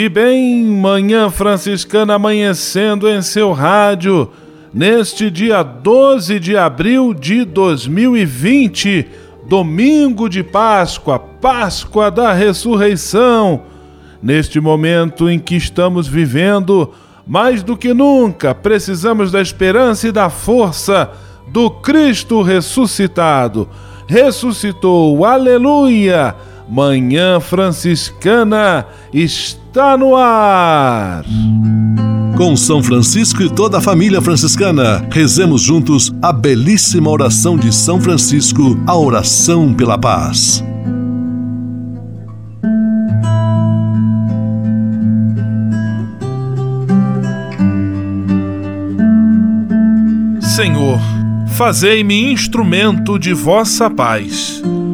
E bem, Manhã Franciscana amanhecendo em seu rádio, neste dia 12 de abril de 2020, domingo de Páscoa, Páscoa da Ressurreição. Neste momento em que estamos vivendo, mais do que nunca, precisamos da esperança e da força do Cristo ressuscitado. Ressuscitou, aleluia! Manhã Franciscana está no ar. Com São Francisco e toda a família franciscana, rezemos juntos a belíssima oração de São Francisco, a oração pela paz. Senhor, fazei-me instrumento de vossa paz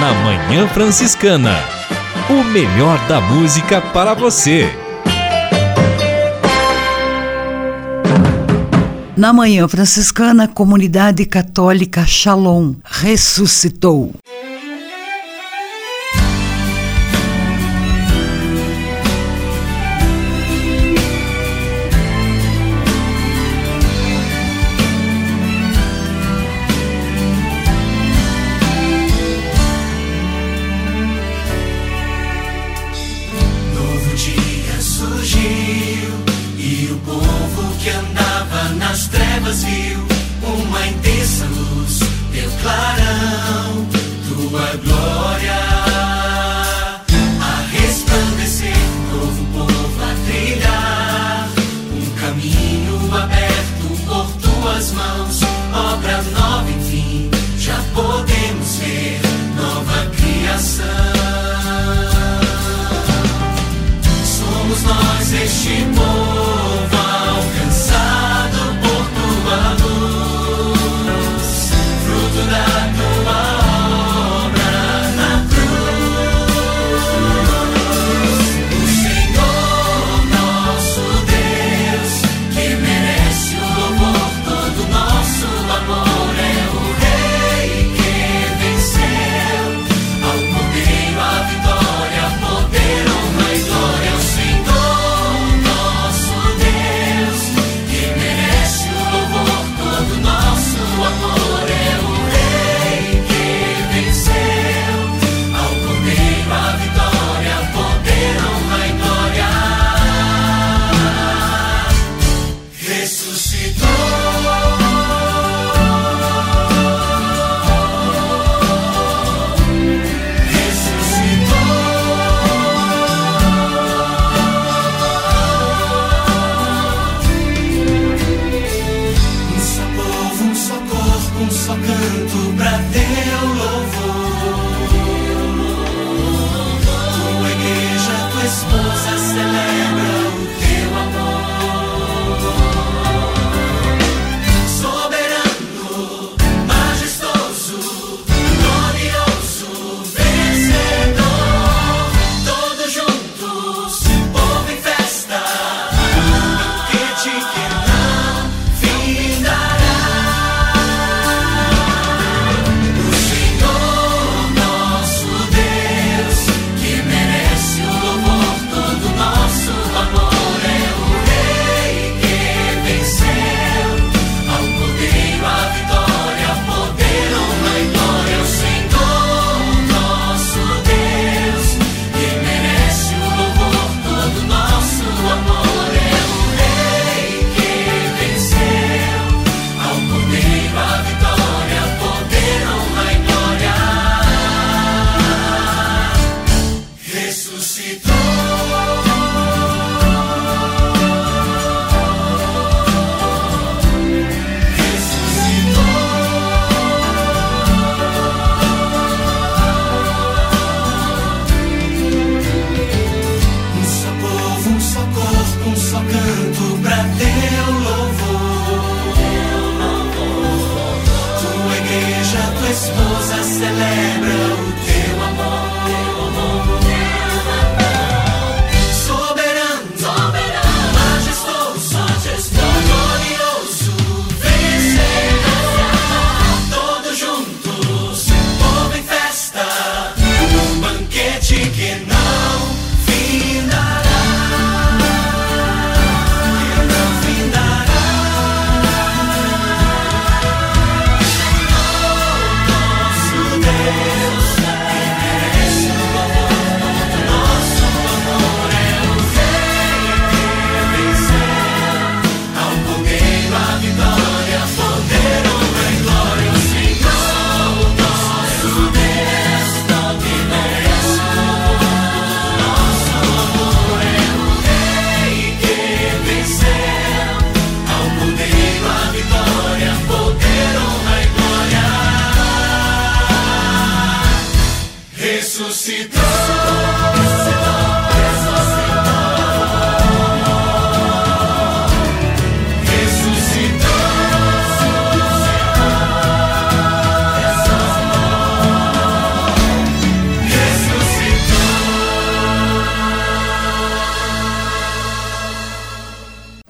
Na Manhã Franciscana. O melhor da música para você. Na Manhã Franciscana, Comunidade Católica Shalom ressuscitou. Luna.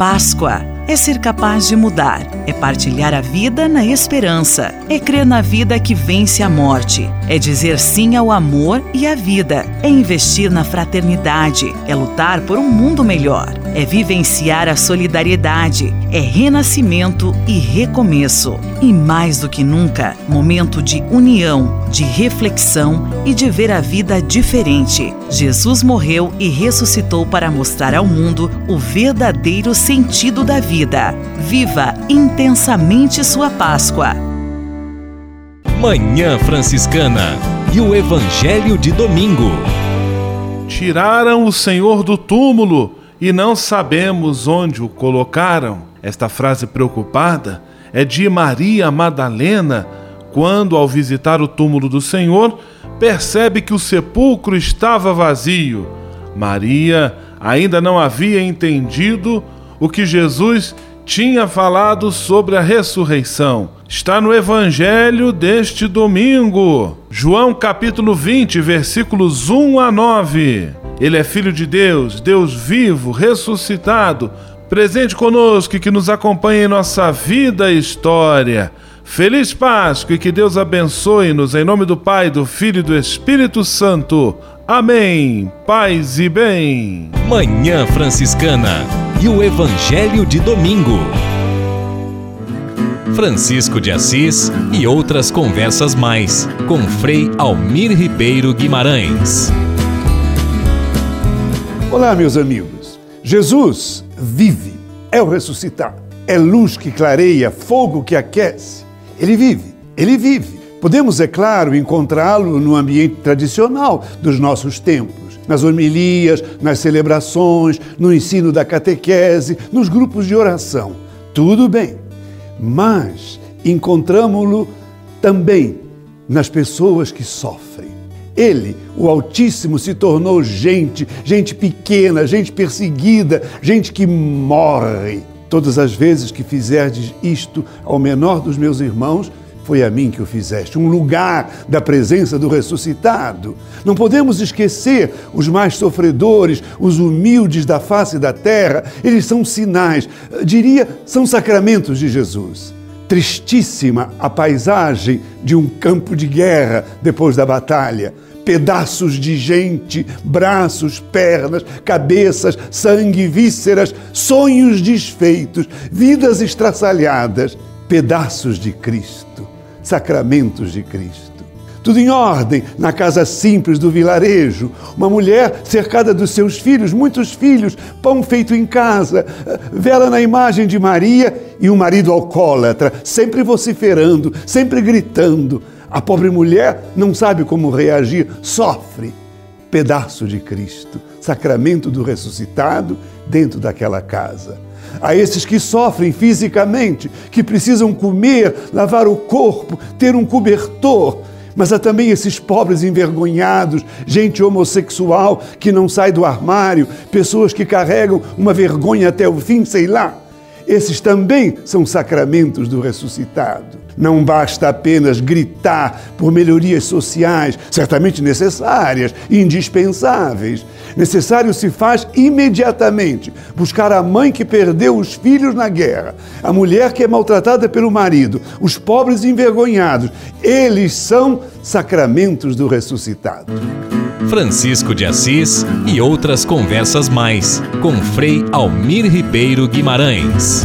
Páscoa é ser capaz de mudar, é partilhar a vida na esperança, é crer na vida que vence a morte, é dizer sim ao amor e à vida, é investir na fraternidade, é lutar por um mundo melhor, é vivenciar a solidariedade, é renascimento e recomeço. E mais do que nunca, momento de união, de reflexão e de ver a vida diferente. Jesus morreu e ressuscitou para mostrar ao mundo o verdadeiro sentido da vida. Viva intensamente sua Páscoa. Manhã Franciscana e o Evangelho de Domingo. Tiraram o Senhor do túmulo e não sabemos onde o colocaram. Esta frase preocupada é de Maria Madalena, quando, ao visitar o túmulo do Senhor, percebe que o sepulcro estava vazio. Maria ainda não havia entendido o que Jesus tinha falado sobre a ressurreição. Está no Evangelho deste domingo. João capítulo 20, versículos 1 a 9. Ele é filho de Deus, Deus vivo, ressuscitado, presente conosco e que nos acompanha em nossa vida e história. Feliz Páscoa e que Deus abençoe-nos em nome do Pai, do Filho e do Espírito Santo. Amém. Paz e bem. Manhã Franciscana e o Evangelho de Domingo. Francisco de Assis e outras conversas mais com Frei Almir Ribeiro Guimarães. Olá, meus amigos. Jesus vive, é o ressuscitado, é luz que clareia, fogo que aquece. Ele vive, ele vive. Podemos, é claro, encontrá-lo no ambiente tradicional dos nossos tempos, nas homilias, nas celebrações, no ensino da catequese, nos grupos de oração. Tudo bem, mas encontramos-lo também nas pessoas que sofrem. Ele, o Altíssimo, se tornou gente, gente pequena, gente perseguida, gente que morre. Todas as vezes que fizerdes isto ao menor dos meus irmãos, foi a mim que o fizeste, um lugar da presença do ressuscitado. Não podemos esquecer os mais sofredores, os humildes da face da terra, eles são sinais, diria, são sacramentos de Jesus. Tristíssima a paisagem de um campo de guerra depois da batalha. Pedaços de gente, braços, pernas, cabeças, sangue, vísceras, sonhos desfeitos, vidas estraçalhadas, pedaços de Cristo sacramentos de Cristo. Tudo em ordem na casa simples do vilarejo. Uma mulher cercada dos seus filhos, muitos filhos, pão feito em casa, vela na imagem de Maria e um marido alcoólatra, sempre vociferando, sempre gritando. A pobre mulher não sabe como reagir, sofre. Pedaço de Cristo, sacramento do ressuscitado dentro daquela casa a esses que sofrem fisicamente, que precisam comer, lavar o corpo, ter um cobertor. Mas há também esses pobres envergonhados, gente homossexual que não sai do armário, pessoas que carregam uma vergonha até o fim, sei lá. Esses também são sacramentos do ressuscitado. Não basta apenas gritar por melhorias sociais, certamente necessárias e indispensáveis. Necessário se faz imediatamente buscar a mãe que perdeu os filhos na guerra, a mulher que é maltratada pelo marido, os pobres envergonhados. Eles são sacramentos do ressuscitado. Francisco de Assis e outras conversas mais com Frei Almir Ribeiro Guimarães.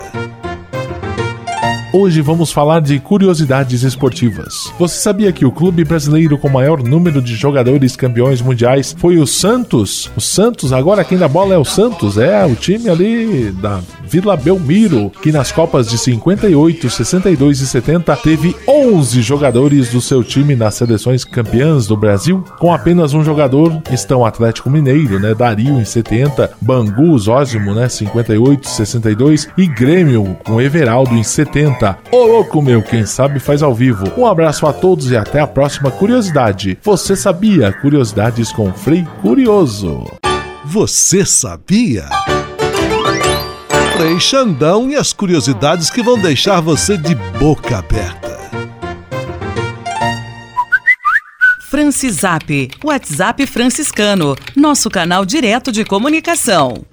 Hoje vamos falar de curiosidades esportivas. Você sabia que o clube brasileiro com maior número de jogadores campeões mundiais foi o Santos? O Santos, agora quem dá bola é o Santos, é o time ali da Vila Belmiro, que nas Copas de 58, 62 e 70 teve 11 jogadores do seu time nas seleções campeãs do Brasil. Com apenas um jogador estão Atlético Mineiro, né, Dario em 70, Bangu, Zózimo, né, 58, 62 e Grêmio com Everaldo em 70. Ô louco meu, quem sabe faz ao vivo. Um abraço a todos e até a próxima curiosidade. Você sabia? Curiosidades com Frei Curioso. Você sabia? Frei Xandão e as curiosidades que vão deixar você de boca aberta. Francisap, WhatsApp franciscano, nosso canal direto de comunicação.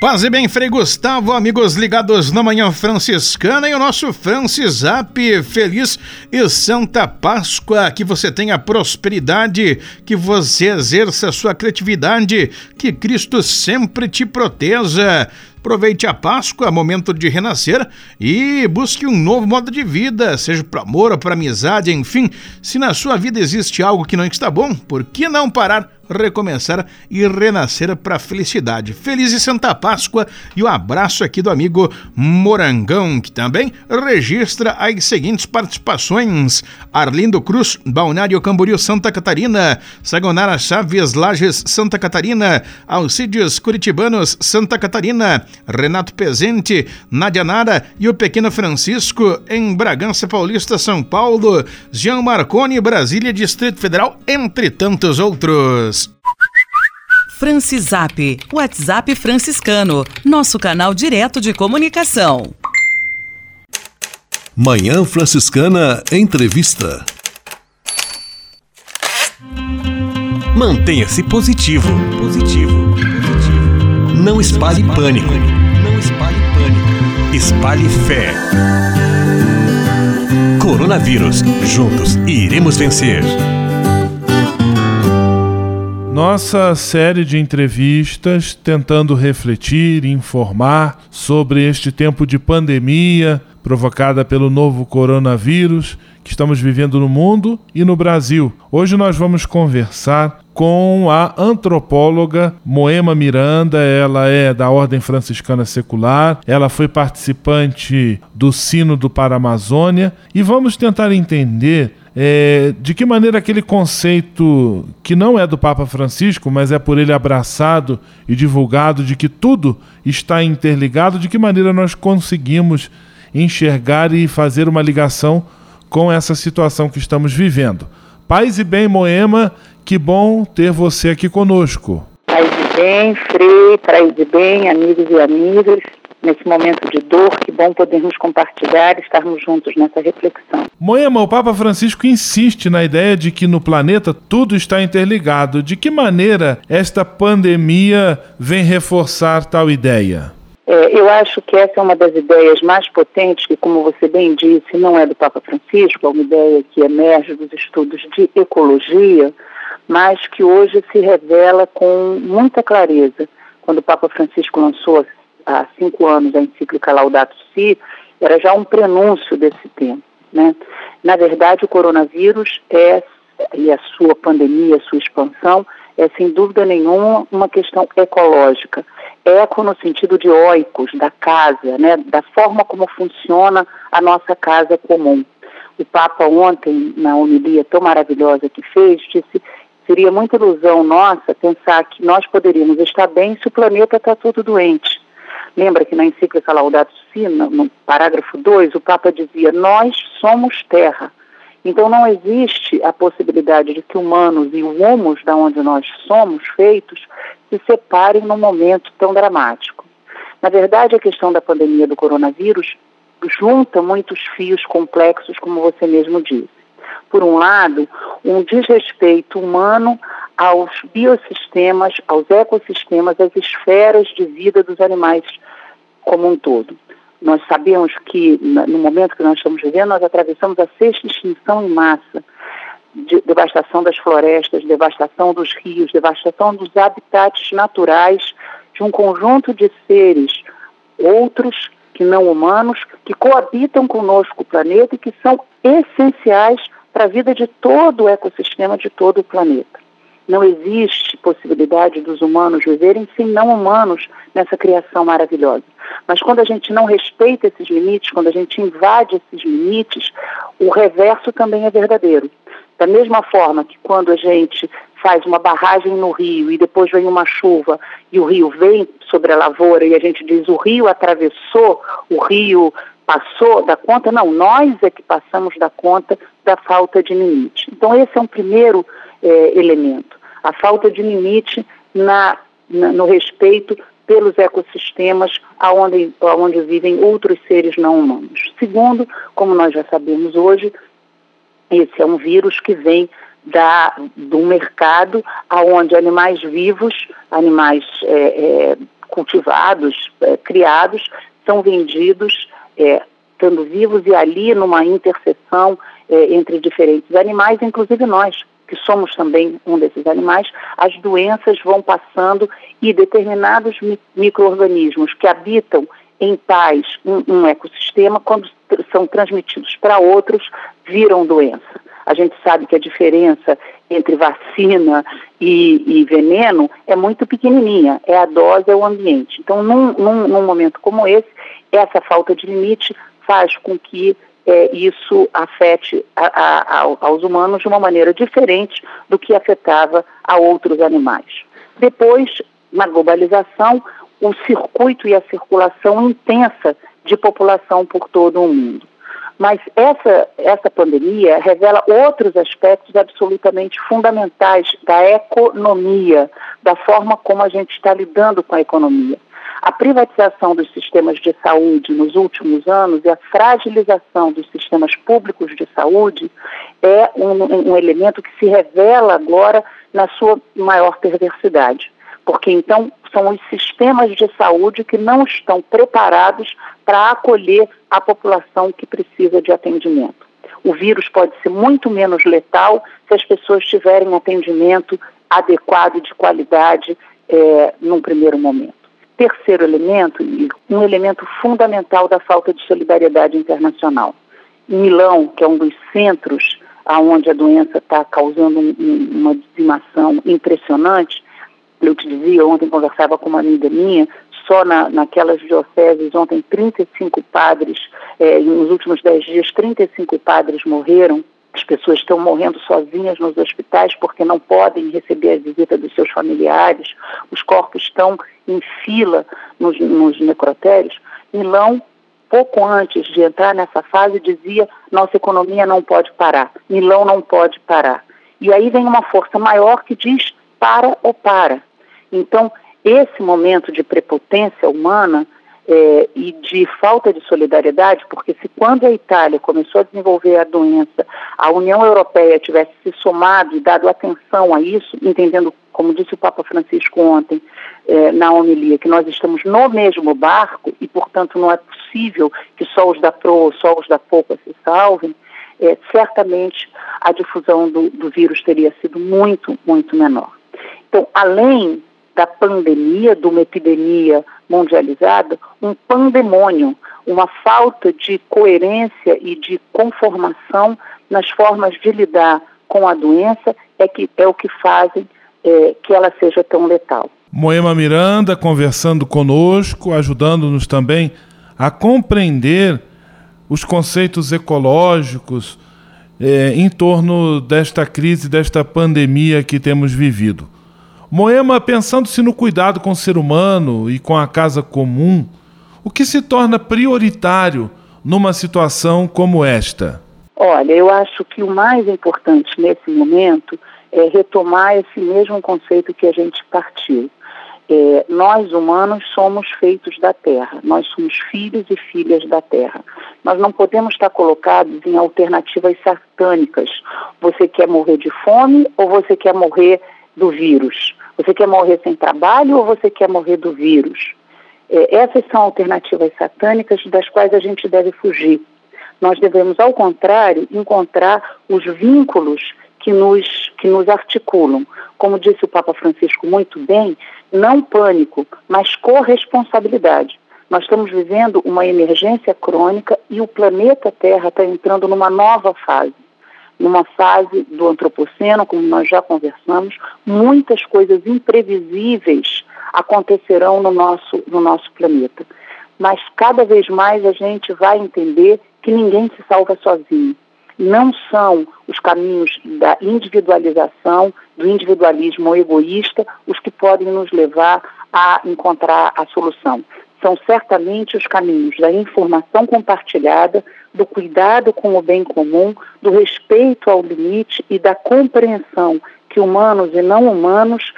Paz e bem, Frei Gustavo, amigos ligados na Manhã Franciscana e o nosso Francisap. Feliz e Santa Páscoa, que você tenha prosperidade, que você exerça sua criatividade, que Cristo sempre te proteja. Aproveite a Páscoa, momento de renascer e busque um novo modo de vida, seja para amor ou para amizade, enfim. Se na sua vida existe algo que não está bom, por que não parar? Recomeçar e renascer para a felicidade. Feliz e Santa Páscoa e o um abraço aqui do amigo Morangão, que também registra as seguintes participações: Arlindo Cruz, Balneário Camboriú, Santa Catarina, Sagonara Chaves, Lages, Santa Catarina, Alcídios Curitibanos, Santa Catarina, Renato Pezente, Nadia Nara e o pequeno Francisco em Bragança Paulista, São Paulo, Jean Marconi, Brasília, Distrito Federal, entre tantos outros. Francisap, WhatsApp franciscano, nosso canal direto de comunicação. Manhã Franciscana Entrevista. Mantenha-se positivo. Positivo. Positivo. Não espalhe pânico. Não espalhe pânico. Espalhe fé. Coronavírus. Juntos iremos vencer. Nossa série de entrevistas tentando refletir informar sobre este tempo de pandemia provocada pelo novo coronavírus que estamos vivendo no mundo e no Brasil. Hoje nós vamos conversar com a antropóloga Moema Miranda, ela é da Ordem Franciscana Secular, ela foi participante do Sino do Paramazônia e vamos tentar entender é, de que maneira aquele conceito que não é do Papa Francisco, mas é por ele abraçado e divulgado de que tudo está interligado, de que maneira nós conseguimos enxergar e fazer uma ligação com essa situação que estamos vivendo. Paz e bem, Moema, que bom ter você aqui conosco. Paz e bem, Frei, paz e bem, amigos e amigas nesse momento de dor, que bom podermos compartilhar e estarmos juntos nessa reflexão. Moema, o Papa Francisco insiste na ideia de que no planeta tudo está interligado. De que maneira esta pandemia vem reforçar tal ideia? É, eu acho que essa é uma das ideias mais potentes, que, como você bem disse, não é do Papa Francisco, é uma ideia que emerge dos estudos de ecologia, mas que hoje se revela com muita clareza. Quando o Papa Francisco lançou há cinco anos a encíclica Laudato Si, era já um prenúncio desse tema. Né? Na verdade, o coronavírus é, e a sua pandemia, a sua expansão, é sem dúvida nenhuma uma questão ecológica. Eco no sentido de oikos, da casa, né? da forma como funciona a nossa casa comum. O Papa ontem, na homilia tão maravilhosa que fez, disse seria muita ilusão nossa pensar que nós poderíamos estar bem se o planeta está todo doente. Lembra que na encíclica Laudato Si, no parágrafo 2, o Papa dizia: Nós somos terra Então não existe a possibilidade de que humanos e o humus, da onde nós somos feitos, se separem num momento tão dramático. Na verdade, a questão da pandemia do coronavírus junta muitos fios complexos, como você mesmo disse. Por um lado, um desrespeito humano aos biossistemas, aos ecossistemas, às esferas de vida dos animais como um todo. Nós sabemos que, no momento que nós estamos vivendo, nós atravessamos a sexta extinção em massa. De devastação das florestas, devastação dos rios, devastação dos habitats naturais de um conjunto de seres, outros que não humanos, que coabitam conosco o planeta e que são essenciais para a vida de todo o ecossistema de todo o planeta. Não existe possibilidade dos humanos viverem sem não humanos nessa criação maravilhosa. Mas quando a gente não respeita esses limites, quando a gente invade esses limites, o reverso também é verdadeiro. Da mesma forma que quando a gente faz uma barragem no rio e depois vem uma chuva e o rio vem sobre a lavoura e a gente diz o rio atravessou, o rio passou da conta, não, nós é que passamos da conta da falta de limite. Então esse é um primeiro é, elemento, a falta de limite na, na, no respeito pelos ecossistemas aonde, aonde vivem outros seres não humanos. Segundo, como nós já sabemos hoje, esse é um vírus que vem da, do mercado aonde animais vivos, animais é, é, cultivados, é, criados, são vendidos é, estando vivos e ali numa interseção é, entre diferentes animais, inclusive nós, que somos também um desses animais, as doenças vão passando e determinados micro-organismos que habitam em paz um, um ecossistema, quando são transmitidos para outros, viram doença. A gente sabe que a diferença entre vacina e, e, veneno é muito pequenininha, é a dose, é o ambiente. Então, num, num, num momento como esse, essa falta de limite faz com que é, isso afete a, a, aos humanos de uma maneira diferente do que afetava a outros animais. Depois, na globalização, o circuito e a circulação intensa de população por todo o mundo. Mas essa, essa pandemia revela outros aspectos absolutamente fundamentais da economia, da forma como a gente está lidando com a economia. A privatização dos sistemas de saúde nos últimos anos e a fragilização dos sistemas públicos de saúde é um, um elemento que se revela agora na sua maior perversidade. Porque então são os sistemas de saúde que não estão preparados para acolher a população que precisa de atendimento. O vírus pode ser muito menos letal se as pessoas tiverem atendimento adequado de qualidade é, num primeiro momento. Terceiro elemento, um elemento fundamental da falta de solidariedade internacional. Milão, que é um dos centros onde a doença está causando um, uma dizimação impressionante, eu te dizia, ontem conversava com uma amiga minha, só na, naquelas dioceses, ontem 35 padres, é, nos últimos 10 dias, 35 padres morreram. As pessoas estão morrendo sozinhas nos hospitais porque não podem receber a visita dos seus familiares. Os corpos estão em fila nos, nos necrotérios. Milão, pouco antes de entrar nessa fase, dizia: nossa economia não pode parar, Milão não pode parar. E aí vem uma força maior que diz: para ou para. Então, esse momento de prepotência humana é, e de falta de solidariedade, porque se quando a Itália começou a desenvolver a doença, a União Europeia tivesse se somado e dado atenção a isso, entendendo, como disse o Papa Francisco ontem é, na homilia, que nós estamos no mesmo barco e, portanto, não é possível que só os da proa, só os da pouca se salvem, é, certamente a difusão do, do vírus teria sido muito, muito menor. Então, além da pandemia, de uma epidemia mundializada, um pandemônio, uma falta de coerência e de conformação nas formas de lidar com a doença é, que, é o que fazem é, que ela seja tão letal. Moema Miranda conversando conosco, ajudando-nos também a compreender os conceitos ecológicos é, em torno desta crise, desta pandemia que temos vivido. Moema, pensando-se no cuidado com o ser humano e com a casa comum, o que se torna prioritário numa situação como esta? Olha, eu acho que o mais importante nesse momento é retomar esse mesmo conceito que a gente partiu. É, nós humanos somos feitos da terra, nós somos filhos e filhas da terra. Nós não podemos estar colocados em alternativas satânicas. Você quer morrer de fome ou você quer morrer do vírus? Você quer morrer sem trabalho ou você quer morrer do vírus? É, essas são alternativas satânicas das quais a gente deve fugir. Nós devemos, ao contrário, encontrar os vínculos que nos, que nos articulam. Como disse o Papa Francisco muito bem, não pânico, mas corresponsabilidade. Nós estamos vivendo uma emergência crônica e o planeta Terra está entrando numa nova fase. Numa fase do antropoceno, como nós já conversamos, muitas coisas imprevisíveis acontecerão no nosso, no nosso planeta. Mas cada vez mais a gente vai entender que ninguém se salva sozinho. Não são os caminhos da individualização, do individualismo egoísta, os que podem nos levar a encontrar a solução. São certamente os caminhos da informação compartilhada, do cuidado com o bem comum, do respeito ao limite e da compreensão que humanos e não humanos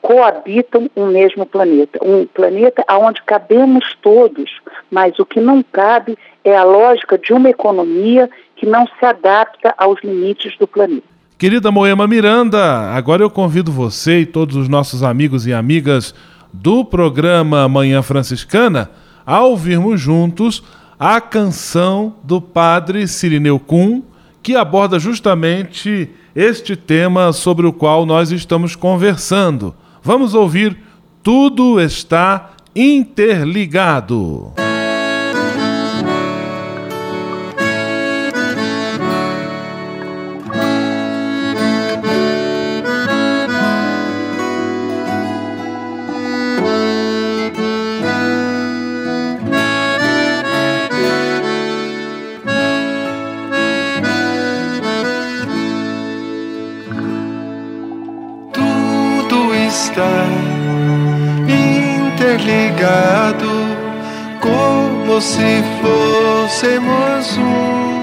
coabitam um mesmo planeta. Um planeta onde cabemos todos, mas o que não cabe é a lógica de uma economia que não se adapta aos limites do planeta. Querida Moema Miranda, agora eu convido você e todos os nossos amigos e amigas do programa Manhã Franciscana a ouvirmos juntos a canção do padre Sirineu Kuhn, que aborda justamente este tema sobre o qual nós estamos conversando. Vamos ouvir Tudo está interligado. Se fôssemos um.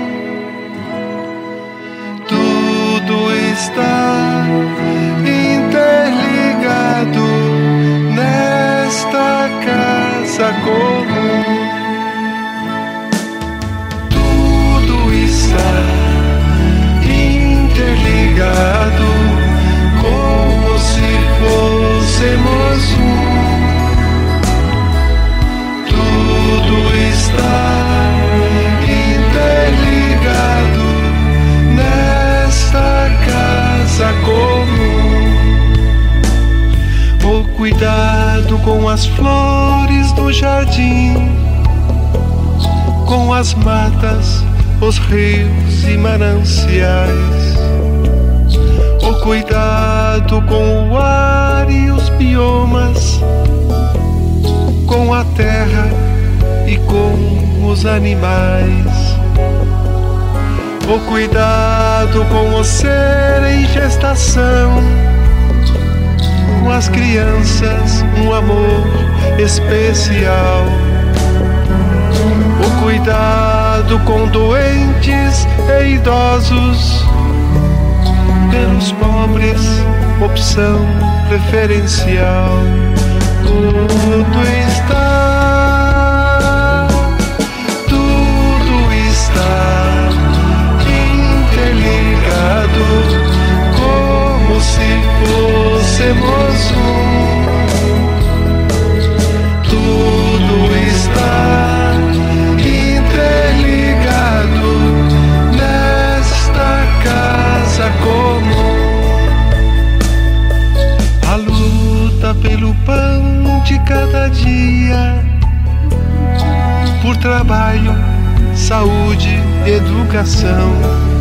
Tudo está interligado nesta casa comum. Tudo está interligado como se fôssemos um. Interligado nesta casa comum. O cuidado com as flores do jardim, com as matas, os rios e mananciais. O cuidado com o ar e os biomas, com a terra e com os animais. O cuidado com o ser em gestação, com as crianças, um amor especial. O cuidado com doentes e idosos, pelos pobres, opção preferencial. Tudo está como se fôssemos um. Tudo está interligado nesta casa comum. A luta pelo pão de cada dia, por trabalho, saúde, educação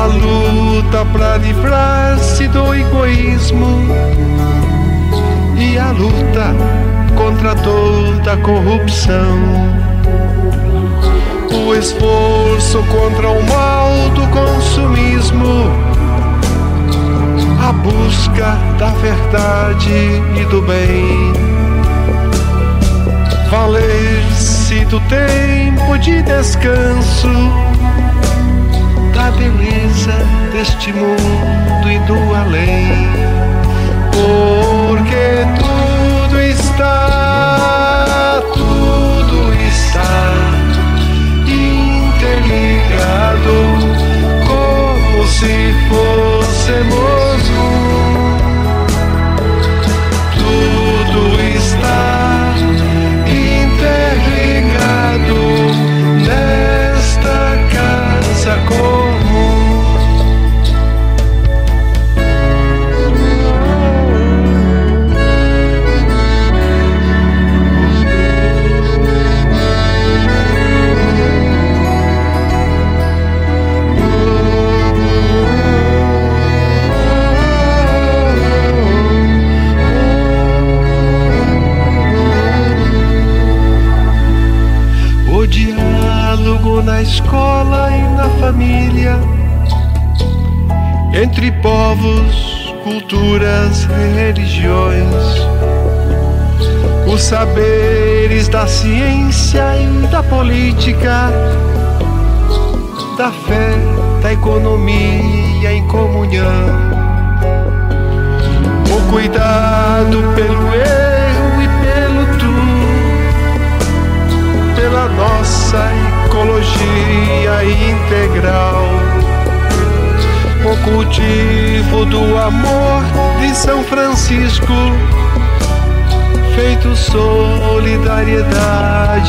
a luta para livrar-se do egoísmo e a luta contra toda corrupção. O esforço contra o mal do consumismo, a busca da verdade e do bem. Valer-se do tempo de descanso da beleza deste mundo e do além. Porque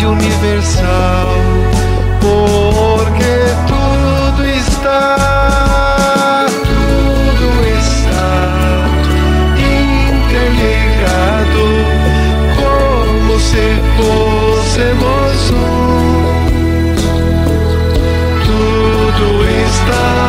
universal, porque tudo está, tudo está interligado como se fôssemos um. Tudo está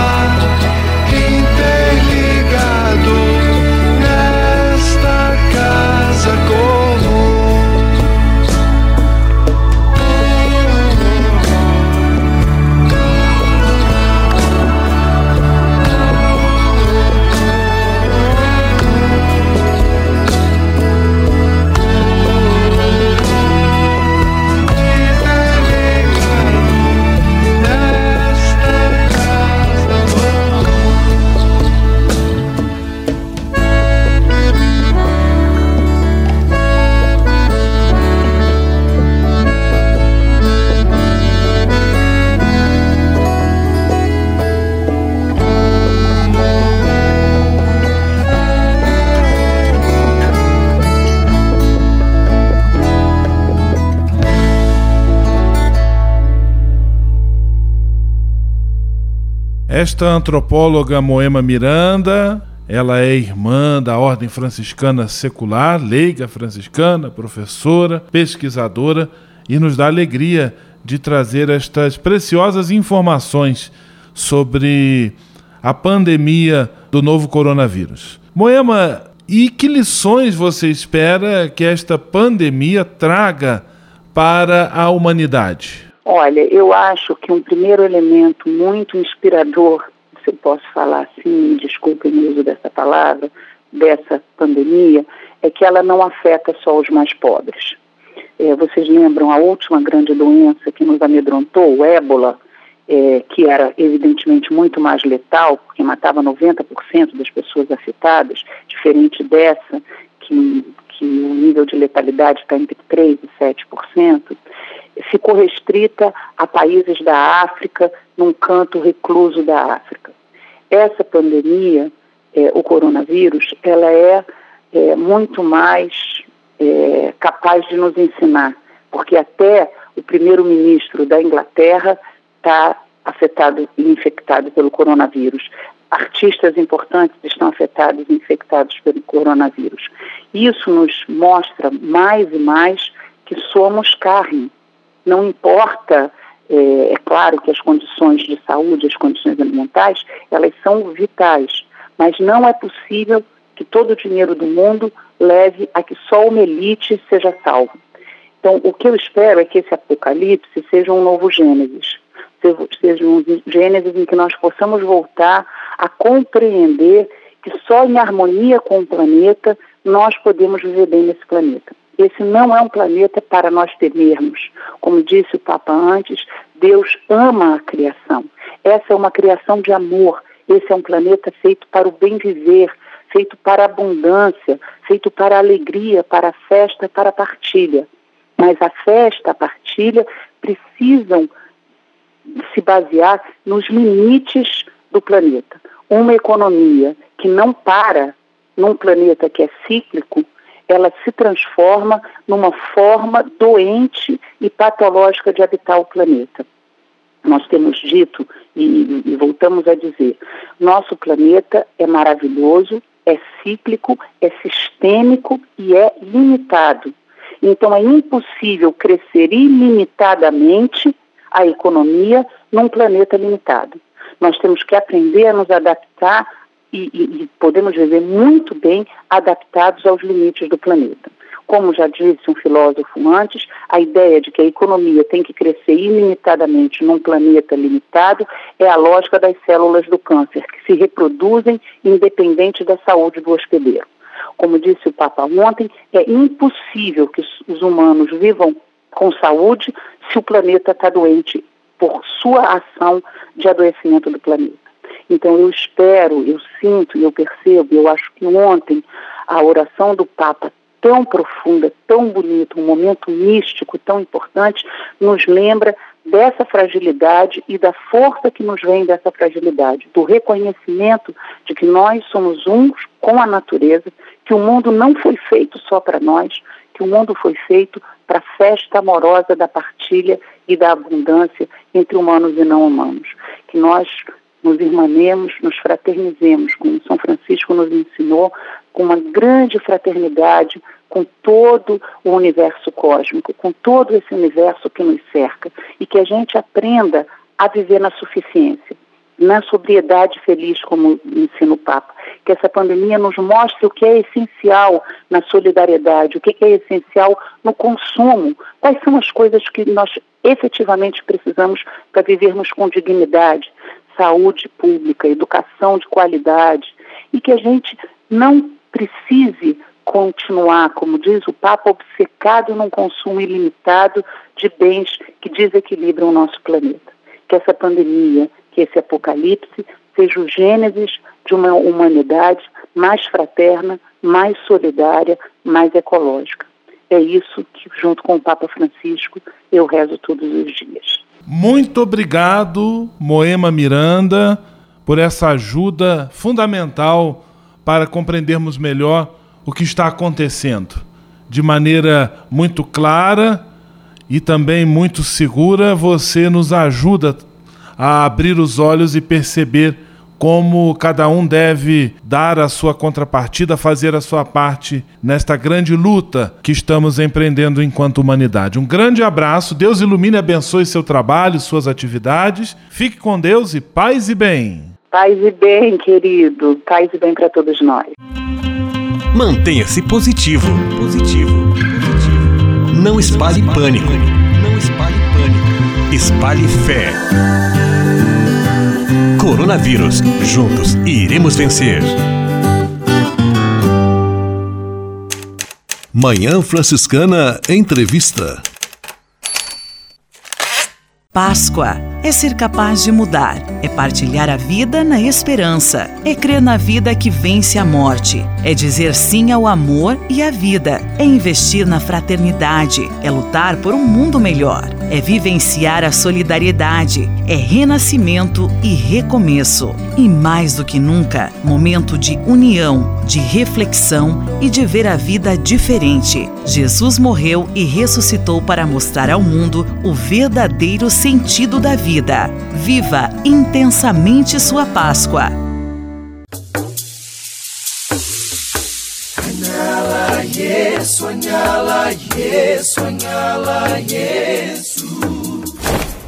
Esta antropóloga Moema Miranda, ela é irmã da Ordem Franciscana Secular, leiga franciscana, professora, pesquisadora e nos dá alegria de trazer estas preciosas informações sobre a pandemia do novo coronavírus. Moema, e que lições você espera que esta pandemia traga para a humanidade? Olha, eu acho que um primeiro elemento muito inspirador, se eu posso falar assim, desculpem o uso dessa palavra, dessa pandemia, é que ela não afeta só os mais pobres. É, vocês lembram a última grande doença que nos amedrontou, o ébola, é, que era evidentemente muito mais letal, porque matava 90% das pessoas afetadas, diferente dessa, que, que o nível de letalidade está entre 3% e 7% ficou restrita a países da África, num canto recluso da África. Essa pandemia, é, o coronavírus, ela é, é muito mais é, capaz de nos ensinar, porque até o primeiro-ministro da Inglaterra está afetado e infectado pelo coronavírus. Artistas importantes estão afetados e infectados pelo coronavírus. Isso nos mostra mais e mais que somos carne, não importa, é, é, claro que as condições de saúde, as condições ambientais, elas são vitais, mas não é possível que todo o dinheiro do mundo leve a que só uma elite seja salvo. Então, o que eu espero é que esse apocalipse seja um novo Gênesis, seja um Gênesis em que nós possamos voltar a compreender que só em harmonia com o planeta nós podemos viver bem nesse planeta. Esse não é um planeta para nós temermos. Como disse o Papa antes, Deus ama a criação. Essa é uma criação de amor. Esse é um planeta feito para o bem viver, feito para a abundância, feito para a alegria, para a festa, para a partilha. Mas a festa, a partilha precisam se basear nos limites do planeta. Uma economia que não para num planeta que é cíclico, ela se transforma numa forma doente e patológica de habitar o planeta. Nós temos dito e, e voltamos a dizer: nosso planeta é maravilhoso, é cíclico, é sistêmico e é limitado. Então é impossível crescer ilimitadamente a economia num planeta limitado. Nós temos que aprender a nos adaptar e, e, podemos viver muito bem adaptados aos limites do planeta. Como já disse um filósofo antes, a ideia de que a economia tem que crescer ilimitadamente num planeta limitado é a lógica das células do câncer, que se reproduzem independente da saúde do hospedeiro. Como disse o Papa ontem, é impossível que os humanos vivam com saúde se o planeta está doente por sua ação de adoecimento do planeta. Então eu espero, eu sinto eu percebo, eu acho que ontem a oração do Papa tão profunda, tão bonita, um momento místico tão importante, nos lembra dessa fragilidade e da força que nos vem dessa fragilidade, do reconhecimento de que nós somos uns com a natureza, que o mundo não foi feito só para nós, que o mundo foi feito para a festa amorosa da partilha e da abundância entre humanos e não humanos. Que nós nos irmanemos, nos fraternizemos, como São Francisco nos ensinou, com uma grande fraternidade com todo o universo cósmico, com todo esse universo que nos cerca, e que a gente aprenda a viver na suficiência, na sobriedade feliz, como ensina o Papa. Que essa pandemia nos mostre o que é essencial na solidariedade, o que é essencial no consumo, quais são as coisas que nós efetivamente precisamos para vivermos com dignidade, saúde pública, educação de qualidade, e que a gente não precise continuar, como diz o Papa, obcecado num consumo ilimitado de bens que desequilibram o nosso planeta. Que essa pandemia, que esse apocalipse seja o gênesis de uma humanidade mais fraterna, mais solidária, mais ecológica. É isso que, junto com o Papa Francisco, eu rezo todos os dias. Muito obrigado, Moema Miranda, por essa ajuda fundamental para compreendermos melhor o que está acontecendo. De maneira muito clara e também muito segura, você nos ajuda a abrir os olhos e perceber como cada um deve dar a sua contrapartida, fazer a sua parte nesta grande luta que estamos empreendendo enquanto humanidade. Um grande abraço, Deus ilumine e abençoe seu trabalho, suas atividades. Fique com Deus e paz e bem. Paz e bem, querido. Paz e bem para todos nós. Mantenha-se positivo. Positivo. Positivo. Não espalhe pânico. Não espalhe pânico. Espalhe fé. Coronavírus. Juntos iremos vencer. Manhã Franciscana Entrevista. Páscoa é ser capaz de mudar, é partilhar a vida na esperança, é crer na vida que vence a morte, é dizer sim ao amor e à vida, é investir na fraternidade, é lutar por um mundo melhor, é vivenciar a solidariedade, é renascimento e recomeço. E mais do que nunca, momento de união, de reflexão e de ver a vida diferente. Jesus morreu e ressuscitou para mostrar ao mundo o verdadeiro sentido da vida. Viva intensamente sua Páscoa. Sonhá-la, sonhá-la, yes.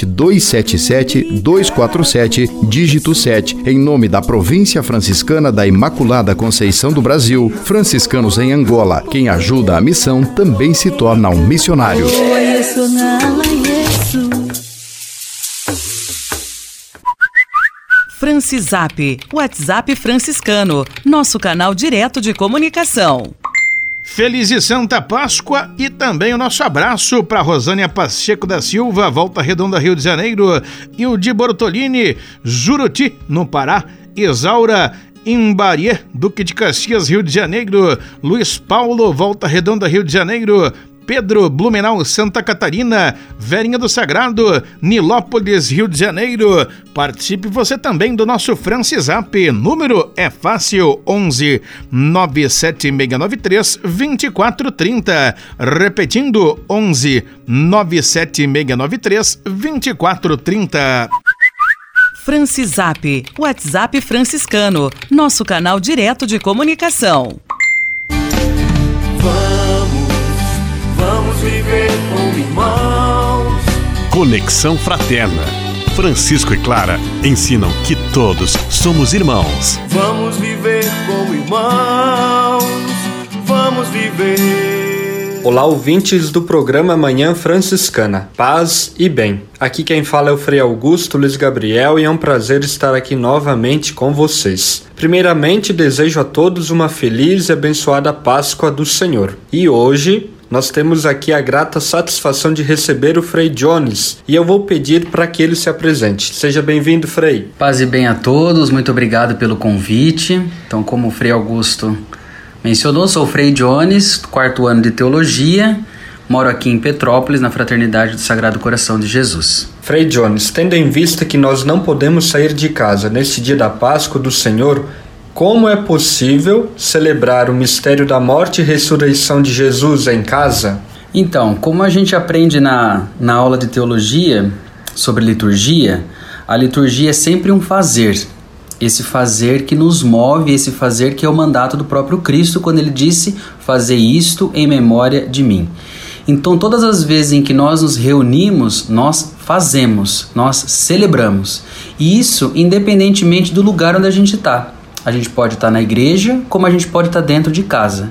277 247, dígito 7, em nome da Província Franciscana da Imaculada Conceição do Brasil, franciscanos em Angola. Quem ajuda a missão também se torna um missionário. Francisap, WhatsApp franciscano, nosso canal direto de comunicação. Feliz e Santa Páscoa e também o nosso abraço para Rosânia Pacheco da Silva, Volta Redonda, Rio de Janeiro, e o de Bortolini, Juruti, no Pará, Isaura Imbarie, Duque de Caxias, Rio de Janeiro, Luiz Paulo, Volta Redonda, Rio de Janeiro, Pedro Blumenau, Santa Catarina, Verinha do Sagrado, Nilópolis, Rio de Janeiro. Participe você também do nosso Francisap. Número é fácil: 11 97693 2430. Repetindo: 11 97693 2430. Francisap, WhatsApp franciscano, nosso canal direto de comunicação. Vamos viver como irmãos. Conexão Fraterna. Francisco e Clara ensinam que todos somos irmãos. Vamos viver como irmãos. Vamos viver. Olá, ouvintes do programa Manhã Franciscana. Paz e bem. Aqui quem fala é o Frei Augusto Luiz Gabriel e é um prazer estar aqui novamente com vocês. Primeiramente, desejo a todos uma feliz e abençoada Páscoa do Senhor. E hoje, nós temos aqui a grata satisfação de receber o Frei Jones e eu vou pedir para que ele se apresente. Seja bem-vindo, Frei. Paz e bem a todos, muito obrigado pelo convite. Então, como o Frei Augusto mencionou, sou o Frei Jones, quarto ano de teologia. Moro aqui em Petrópolis, na Fraternidade do Sagrado Coração de Jesus. Frei Jones, tendo em vista que nós não podemos sair de casa neste dia da Páscoa do Senhor, como é possível celebrar o mistério da morte e ressurreição de Jesus em casa? Então, como a gente aprende na, na aula de teologia sobre liturgia, a liturgia é sempre um fazer. Esse fazer que nos move, esse fazer que é o mandato do próprio Cristo quando ele disse: Fazer isto em memória de mim. Então, todas as vezes em que nós nos reunimos, nós fazemos, nós celebramos. E isso independentemente do lugar onde a gente está. A gente pode estar na igreja, como a gente pode estar dentro de casa.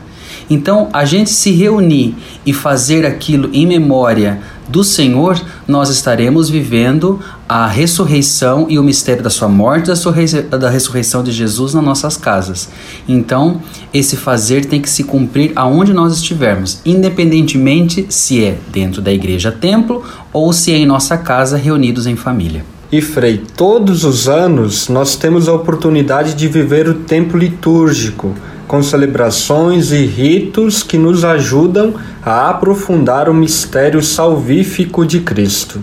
Então, a gente se reunir e fazer aquilo em memória do Senhor, nós estaremos vivendo a ressurreição e o mistério da sua morte, da, da ressurreição de Jesus nas nossas casas. Então, esse fazer tem que se cumprir aonde nós estivermos, independentemente se é dentro da igreja templo ou se é em nossa casa reunidos em família. E Frei, todos os anos nós temos a oportunidade de viver o tempo litúrgico, com celebrações e ritos que nos ajudam a aprofundar o mistério salvífico de Cristo.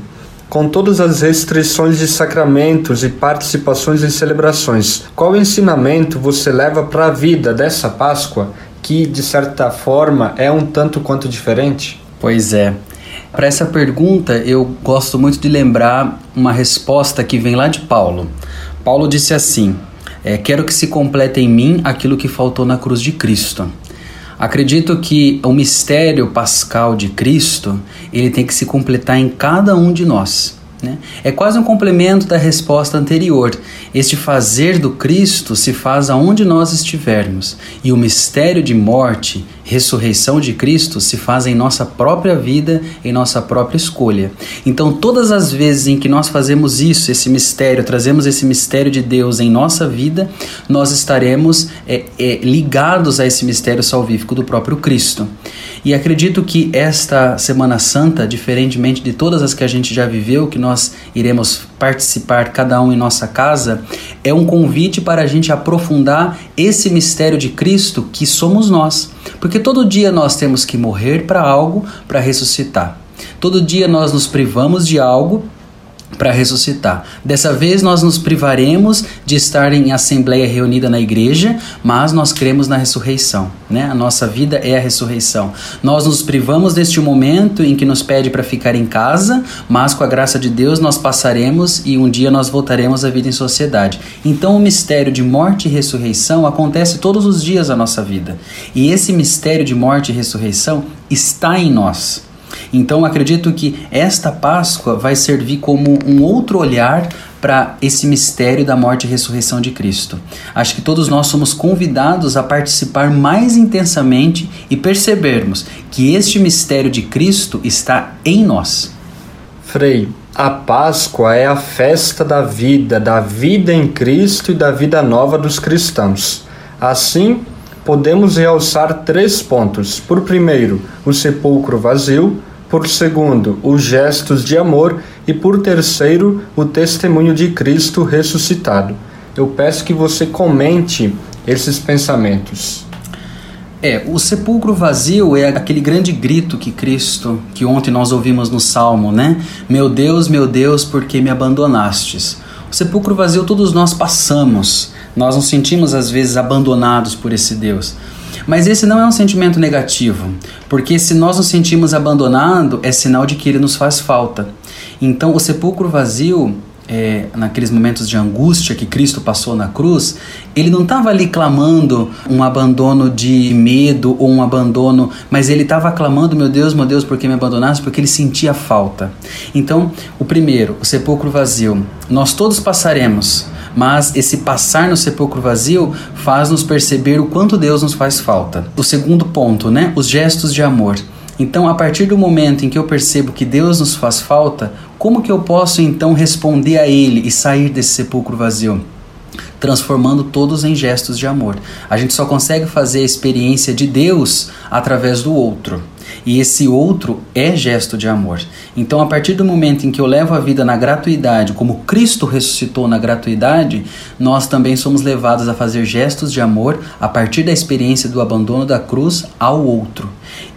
Com todas as restrições de sacramentos e participações em celebrações, qual ensinamento você leva para a vida dessa Páscoa, que de certa forma é um tanto quanto diferente? Pois é, para essa pergunta, eu gosto muito de lembrar uma resposta que vem lá de Paulo. Paulo disse assim: é, Quero que se complete em mim aquilo que faltou na cruz de Cristo. Acredito que o mistério pascal de Cristo ele tem que se completar em cada um de nós. Né? É quase um complemento da resposta anterior. Este fazer do Cristo se faz aonde nós estivermos, e o mistério de morte, ressurreição de Cristo se faz em nossa própria vida, em nossa própria escolha. Então, todas as vezes em que nós fazemos isso, esse mistério, trazemos esse mistério de Deus em nossa vida, nós estaremos é, é, ligados a esse mistério salvífico do próprio Cristo. E acredito que esta Semana Santa, diferentemente de todas as que a gente já viveu, que nós iremos participar cada um em nossa casa, é um convite para a gente aprofundar esse mistério de Cristo que somos nós. Porque todo dia nós temos que morrer para algo para ressuscitar. Todo dia nós nos privamos de algo para ressuscitar. Dessa vez nós nos privaremos de estar em assembleia reunida na igreja, mas nós cremos na ressurreição, né? A nossa vida é a ressurreição. Nós nos privamos deste momento em que nos pede para ficar em casa, mas com a graça de Deus nós passaremos e um dia nós voltaremos à vida em sociedade. Então o mistério de morte e ressurreição acontece todos os dias da nossa vida. E esse mistério de morte e ressurreição está em nós. Então acredito que esta Páscoa vai servir como um outro olhar para esse mistério da morte e ressurreição de Cristo. Acho que todos nós somos convidados a participar mais intensamente e percebermos que este mistério de Cristo está em nós. Frei, a Páscoa é a festa da vida, da vida em Cristo e da vida nova dos cristãos. Assim, podemos realçar três pontos. Por primeiro, o sepulcro vazio, por segundo, os gestos de amor e por terceiro, o testemunho de Cristo ressuscitado. Eu peço que você comente esses pensamentos. É, o sepulcro vazio é aquele grande grito que Cristo, que ontem nós ouvimos no Salmo, né? Meu Deus, meu Deus, por que me abandonastes? O sepulcro vazio todos nós passamos. Nós nos sentimos às vezes abandonados por esse Deus. Mas esse não é um sentimento negativo, porque se nós nos sentimos abandonados, é sinal de que ele nos faz falta. Então, o sepulcro vazio, é, naqueles momentos de angústia que Cristo passou na cruz, ele não estava ali clamando um abandono de medo ou um abandono, mas ele estava clamando: Meu Deus, meu Deus, por que me abandonaste? Porque ele sentia falta. Então, o primeiro, o sepulcro vazio, nós todos passaremos mas esse passar no sepulcro vazio faz-nos perceber o quanto Deus nos faz falta. O segundo ponto, né? Os gestos de amor. Então, a partir do momento em que eu percebo que Deus nos faz falta, como que eu posso então responder a Ele e sair desse sepulcro vazio? transformando todos em gestos de amor. A gente só consegue fazer a experiência de Deus através do outro. E esse outro é gesto de amor. Então, a partir do momento em que eu levo a vida na gratuidade, como Cristo ressuscitou na gratuidade, nós também somos levados a fazer gestos de amor a partir da experiência do abandono da cruz ao outro.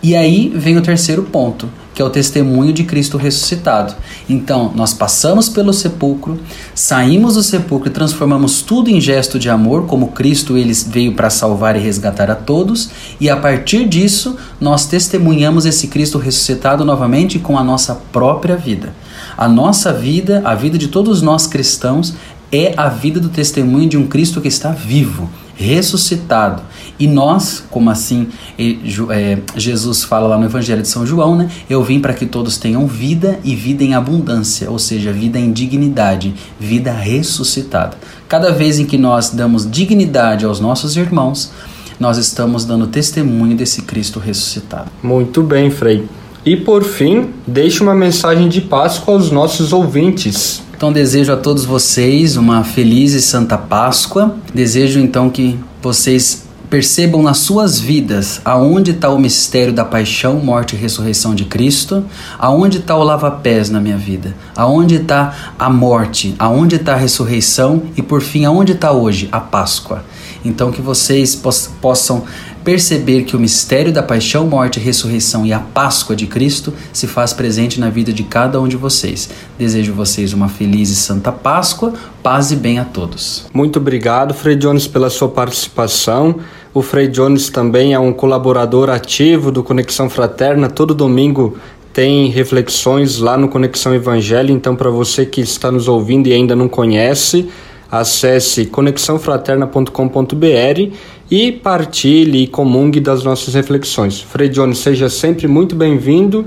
E aí vem o terceiro ponto, que é o testemunho de Cristo ressuscitado. Então, nós passamos pelo sepulcro, saímos do sepulcro e transformamos tudo em gesto de amor, como Cristo ele veio para salvar e resgatar a todos, e a partir disso, nós testemunhamos esse Cristo ressuscitado novamente com a nossa própria vida. A nossa vida, a vida de todos nós cristãos, é a vida do testemunho de um Cristo que está vivo, ressuscitado. E nós, como assim é, Jesus fala lá no Evangelho de São João, né? Eu vim para que todos tenham vida e vida em abundância, ou seja, vida em dignidade, vida ressuscitada. Cada vez em que nós damos dignidade aos nossos irmãos, nós estamos dando testemunho desse Cristo ressuscitado. Muito bem, Frei. E por fim, deixe uma mensagem de Páscoa aos nossos ouvintes. Então desejo a todos vocês uma feliz e santa Páscoa. Desejo então que vocês percebam nas suas vidas aonde está o mistério da paixão, morte e ressurreição de Cristo, aonde está o lava-pés na minha vida, aonde está a morte, aonde está a ressurreição e por fim aonde está hoje a Páscoa. Então que vocês possam perceber que o mistério da paixão, morte, ressurreição e a Páscoa de Cristo se faz presente na vida de cada um de vocês. Desejo vocês uma feliz e santa Páscoa, paz e bem a todos. Muito obrigado, Frei Jones, pela sua participação. O Frei Jones também é um colaborador ativo do Conexão Fraterna. Todo domingo tem reflexões lá no Conexão Evangelho. Então, para você que está nos ouvindo e ainda não conhece, acesse conexãofraterna.com.br e partilhe e comungue das nossas reflexões. Frei Jones, seja sempre muito bem-vindo.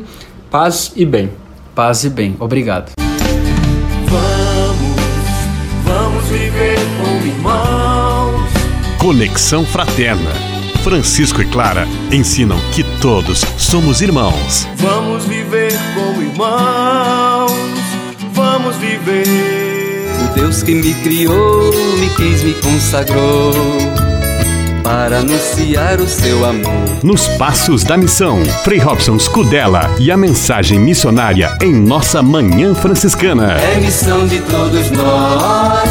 Paz e bem. Paz e bem. Obrigado. Conexão Fraterna. Francisco e Clara ensinam que todos somos irmãos. Vamos viver como irmãos. Vamos viver. O Deus que me criou, me quis, me consagrou para anunciar o seu amor. Nos Passos da Missão, Frei Robson Scudella e a mensagem missionária em nossa Manhã Franciscana. É missão de todos nós,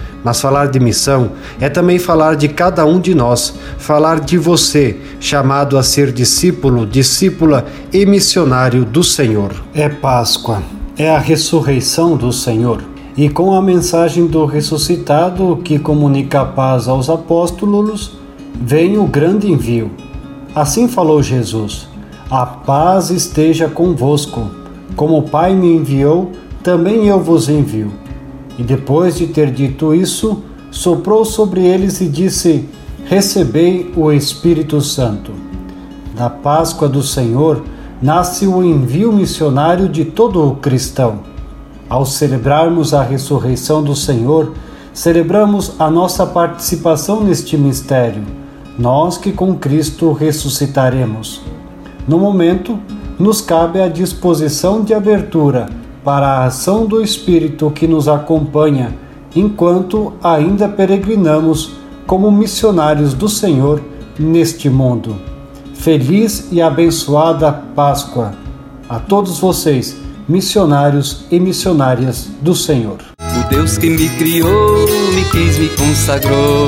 Mas falar de missão é também falar de cada um de nós, falar de você, chamado a ser discípulo, discípula e missionário do Senhor. É Páscoa é a ressurreição do Senhor. E com a mensagem do ressuscitado que comunica a paz aos apóstolos, vem o grande envio. Assim falou Jesus: A paz esteja convosco. Como o Pai me enviou, também eu vos envio. E depois de ter dito isso, soprou sobre eles e disse: Recebei o Espírito Santo. Na Páscoa do Senhor, nasce o envio missionário de todo o cristão. Ao celebrarmos a ressurreição do Senhor, celebramos a nossa participação neste mistério, nós que com Cristo ressuscitaremos. No momento, nos cabe a disposição de abertura para a ação do Espírito que nos acompanha enquanto ainda peregrinamos como missionários do Senhor neste mundo. Feliz e abençoada Páscoa a todos vocês, missionários e missionárias do Senhor. O Deus que me criou, me quis, me consagrou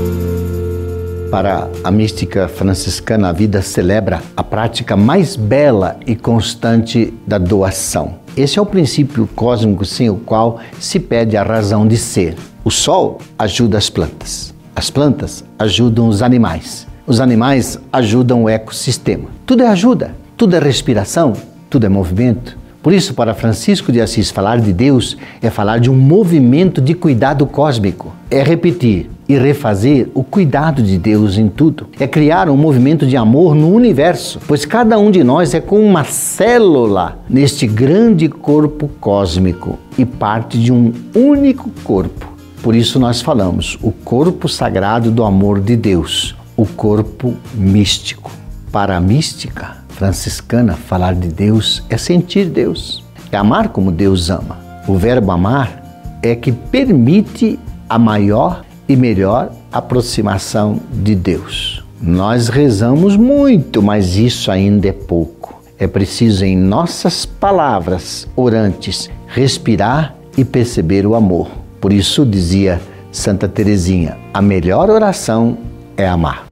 Para a mística franciscana, a vida celebra a prática mais bela e constante da doação. Esse é o princípio cósmico sem o qual se pede a razão de ser. O sol ajuda as plantas, as plantas ajudam os animais, os animais ajudam o ecossistema. Tudo é ajuda, tudo é respiração, tudo é movimento, por isso, para Francisco de Assis, falar de Deus é falar de um movimento de cuidado cósmico. É repetir e refazer o cuidado de Deus em tudo. É criar um movimento de amor no universo, pois cada um de nós é como uma célula neste grande corpo cósmico e parte de um único corpo. Por isso nós falamos o corpo sagrado do amor de Deus, o corpo místico. Para a mística, franciscana, falar de Deus é sentir Deus, é amar como Deus ama. O verbo amar é que permite a maior e melhor aproximação de Deus. Nós rezamos muito, mas isso ainda é pouco. É preciso em nossas palavras orantes respirar e perceber o amor. Por isso dizia Santa Teresinha: a melhor oração é amar.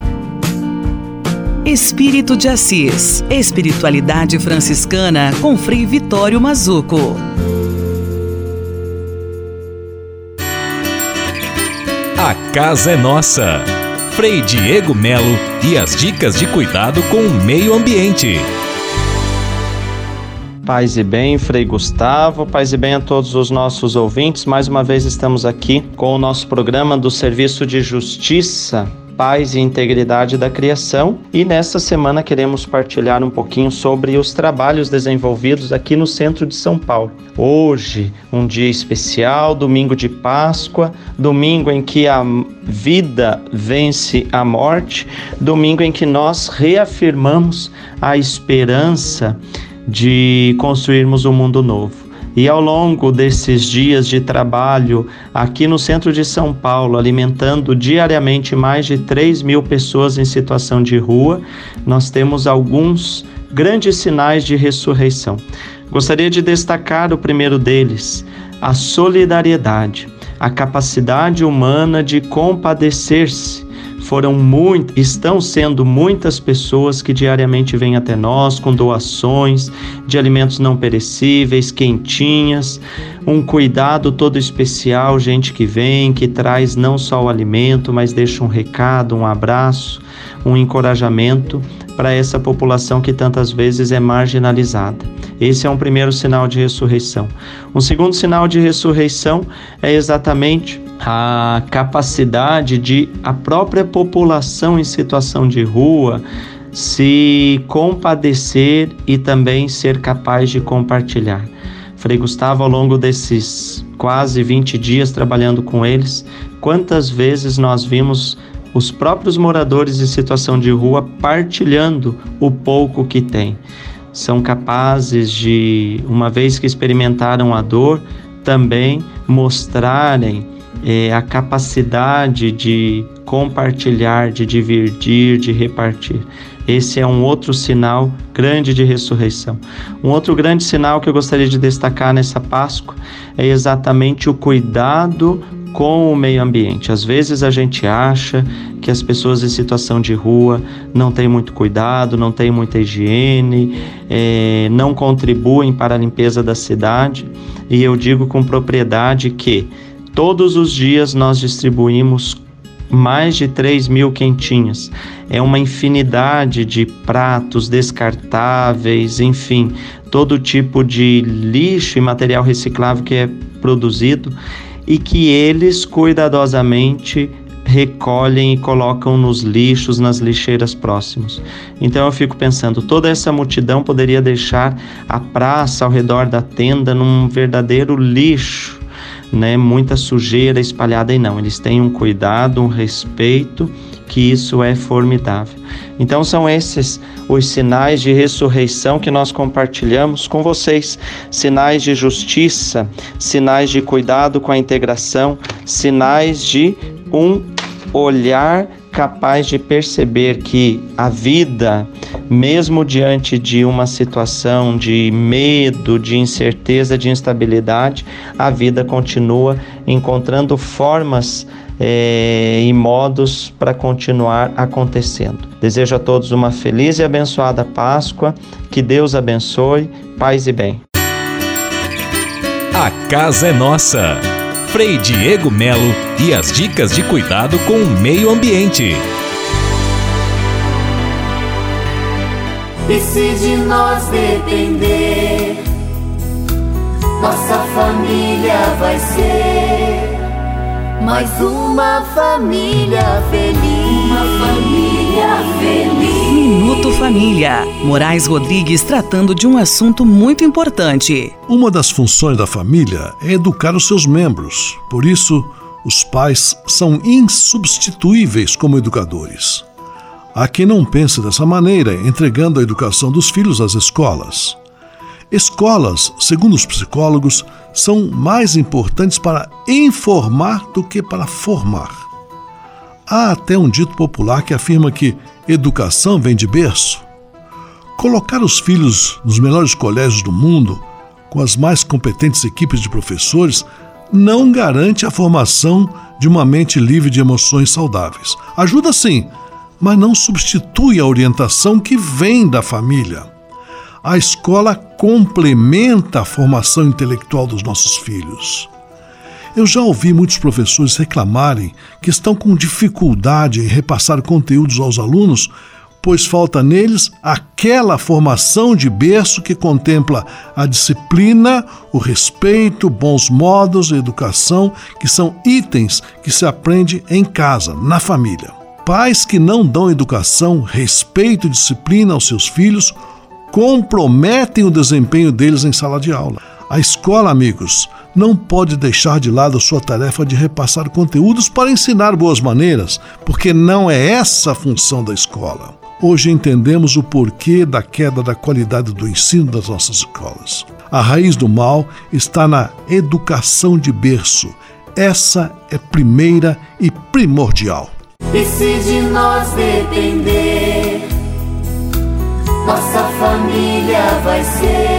Espírito de Assis. Espiritualidade franciscana com Frei Vitório Mazuco. A casa é nossa. Frei Diego Melo e as dicas de cuidado com o meio ambiente. Paz e bem, Frei Gustavo, paz e bem a todos os nossos ouvintes. Mais uma vez estamos aqui com o nosso programa do Serviço de Justiça paz e integridade da criação. E nesta semana queremos partilhar um pouquinho sobre os trabalhos desenvolvidos aqui no centro de São Paulo. Hoje, um dia especial, domingo de Páscoa, domingo em que a vida vence a morte, domingo em que nós reafirmamos a esperança de construirmos um mundo novo. E ao longo desses dias de trabalho aqui no centro de São Paulo, alimentando diariamente mais de 3 mil pessoas em situação de rua, nós temos alguns grandes sinais de ressurreição. Gostaria de destacar o primeiro deles, a solidariedade. a capacidade humana de compadecer-se foram muito, estão sendo muitas pessoas que diariamente vêm até nós com doações de alimentos não perecíveis, quentinhas, um cuidado todo especial, gente que vem, que traz não só o alimento, mas deixa um recado, um abraço, um encorajamento para essa população que tantas vezes é marginalizada. Esse é um primeiro sinal de ressurreição. Um segundo sinal de ressurreição é exatamente a capacidade de a própria população em situação de rua se compadecer e também ser capaz de compartilhar. Frei Gustavo, ao longo desses quase 20 dias trabalhando com eles, quantas vezes nós vimos os próprios moradores em situação de rua partilhando o pouco que têm. São capazes de, uma vez que experimentaram a dor, também mostrarem é, a capacidade de compartilhar, de dividir, de repartir. Esse é um outro sinal grande de ressurreição. Um outro grande sinal que eu gostaria de destacar nessa Páscoa é exatamente o cuidado com o meio ambiente. Às vezes a gente acha que as pessoas em situação de rua não têm muito cuidado, não têm muita higiene, é, não contribuem para a limpeza da cidade. E eu digo com propriedade que Todos os dias nós distribuímos mais de 3 mil quentinhas. É uma infinidade de pratos descartáveis, enfim, todo tipo de lixo e material reciclável que é produzido e que eles cuidadosamente recolhem e colocam nos lixos, nas lixeiras próximos. Então eu fico pensando, toda essa multidão poderia deixar a praça ao redor da tenda num verdadeiro lixo né, muita sujeira espalhada e não. Eles têm um cuidado, um respeito, que isso é formidável. Então são esses os sinais de ressurreição que nós compartilhamos com vocês, sinais de justiça, sinais de cuidado com a integração, sinais de um olhar capaz de perceber que a vida, mesmo diante de uma situação de medo, de incerteza, de instabilidade, a vida continua encontrando formas é, e modos para continuar acontecendo. Desejo a todos uma feliz e abençoada Páscoa, que Deus abençoe, paz e bem. A casa é nossa. Frei Diego Melo e as dicas de cuidado com o meio ambiente. E se de nós depender, nossa família vai ser mais uma família feliz. Uma família. Minuto Família. Moraes Rodrigues tratando de um assunto muito importante. Uma das funções da família é educar os seus membros. Por isso, os pais são insubstituíveis como educadores. Há quem não pense dessa maneira, entregando a educação dos filhos às escolas. Escolas, segundo os psicólogos, são mais importantes para informar do que para formar. Há até um dito popular que afirma que educação vem de berço. Colocar os filhos nos melhores colégios do mundo, com as mais competentes equipes de professores, não garante a formação de uma mente livre de emoções saudáveis. Ajuda sim, mas não substitui a orientação que vem da família. A escola complementa a formação intelectual dos nossos filhos. Eu já ouvi muitos professores reclamarem que estão com dificuldade em repassar conteúdos aos alunos, pois falta neles aquela formação de berço que contempla a disciplina, o respeito, bons modos, a educação, que são itens que se aprende em casa, na família. Pais que não dão educação, respeito e disciplina aos seus filhos comprometem o desempenho deles em sala de aula. A escola, amigos, não pode deixar de lado sua tarefa de repassar conteúdos para ensinar boas maneiras, porque não é essa a função da escola. Hoje entendemos o porquê da queda da qualidade do ensino das nossas escolas. A raiz do mal está na educação de berço. Essa é primeira e primordial. E se de nós depender, nossa família vai ser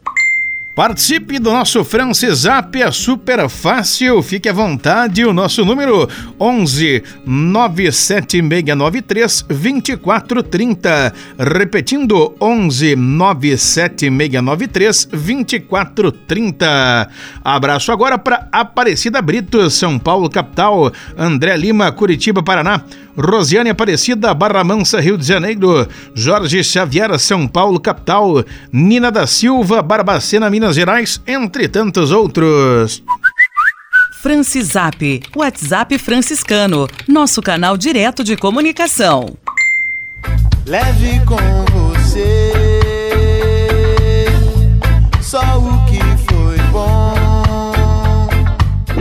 Participe do nosso Francisap, é super fácil, fique à vontade. O nosso número 11 97693 2430. Repetindo, 11 97693 2430. Abraço agora para Aparecida Brito, São Paulo, capital. André Lima, Curitiba, Paraná. Rosiane Aparecida, Barra Mansa, Rio de Janeiro. Jorge Xavier, São Paulo, capital. Nina da Silva, Barbacena, Minas Gerais, entre tantos outros. Francisap, WhatsApp franciscano, nosso canal direto de comunicação. Leve com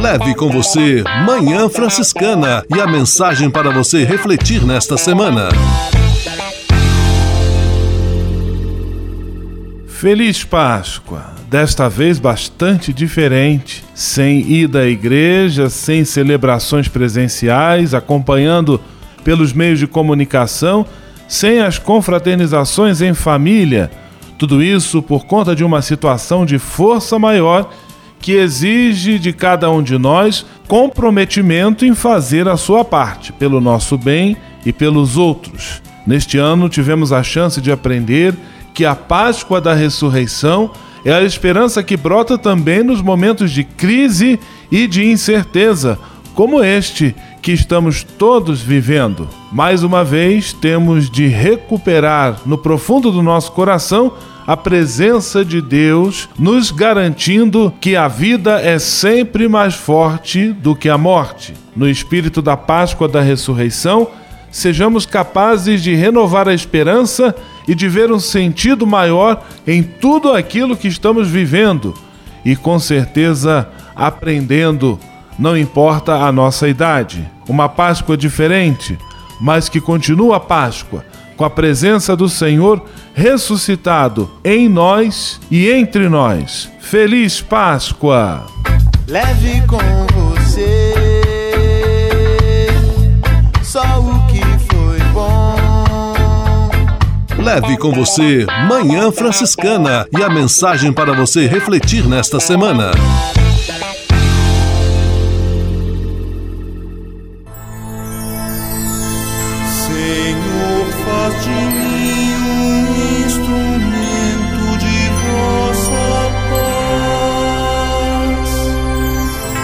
Leve com você Manhã Franciscana e a mensagem para você refletir nesta semana. Feliz Páscoa! Desta vez bastante diferente, sem ida à igreja, sem celebrações presenciais, acompanhando pelos meios de comunicação, sem as confraternizações em família. Tudo isso por conta de uma situação de força maior que exige de cada um de nós comprometimento em fazer a sua parte, pelo nosso bem e pelos outros. Neste ano tivemos a chance de aprender que a Páscoa da ressurreição é a esperança que brota também nos momentos de crise e de incerteza, como este que estamos todos vivendo. Mais uma vez, temos de recuperar no profundo do nosso coração a presença de Deus, nos garantindo que a vida é sempre mais forte do que a morte. No espírito da Páscoa da ressurreição, sejamos capazes de renovar a esperança e de ver um sentido maior em tudo aquilo que estamos vivendo e, com certeza, aprendendo, não importa a nossa idade. Uma Páscoa diferente, mas que continua a Páscoa, com a presença do Senhor ressuscitado em nós e entre nós. Feliz Páscoa! Leve com você só o que foi bom. Leve com você Manhã Franciscana e a mensagem para você refletir nesta semana.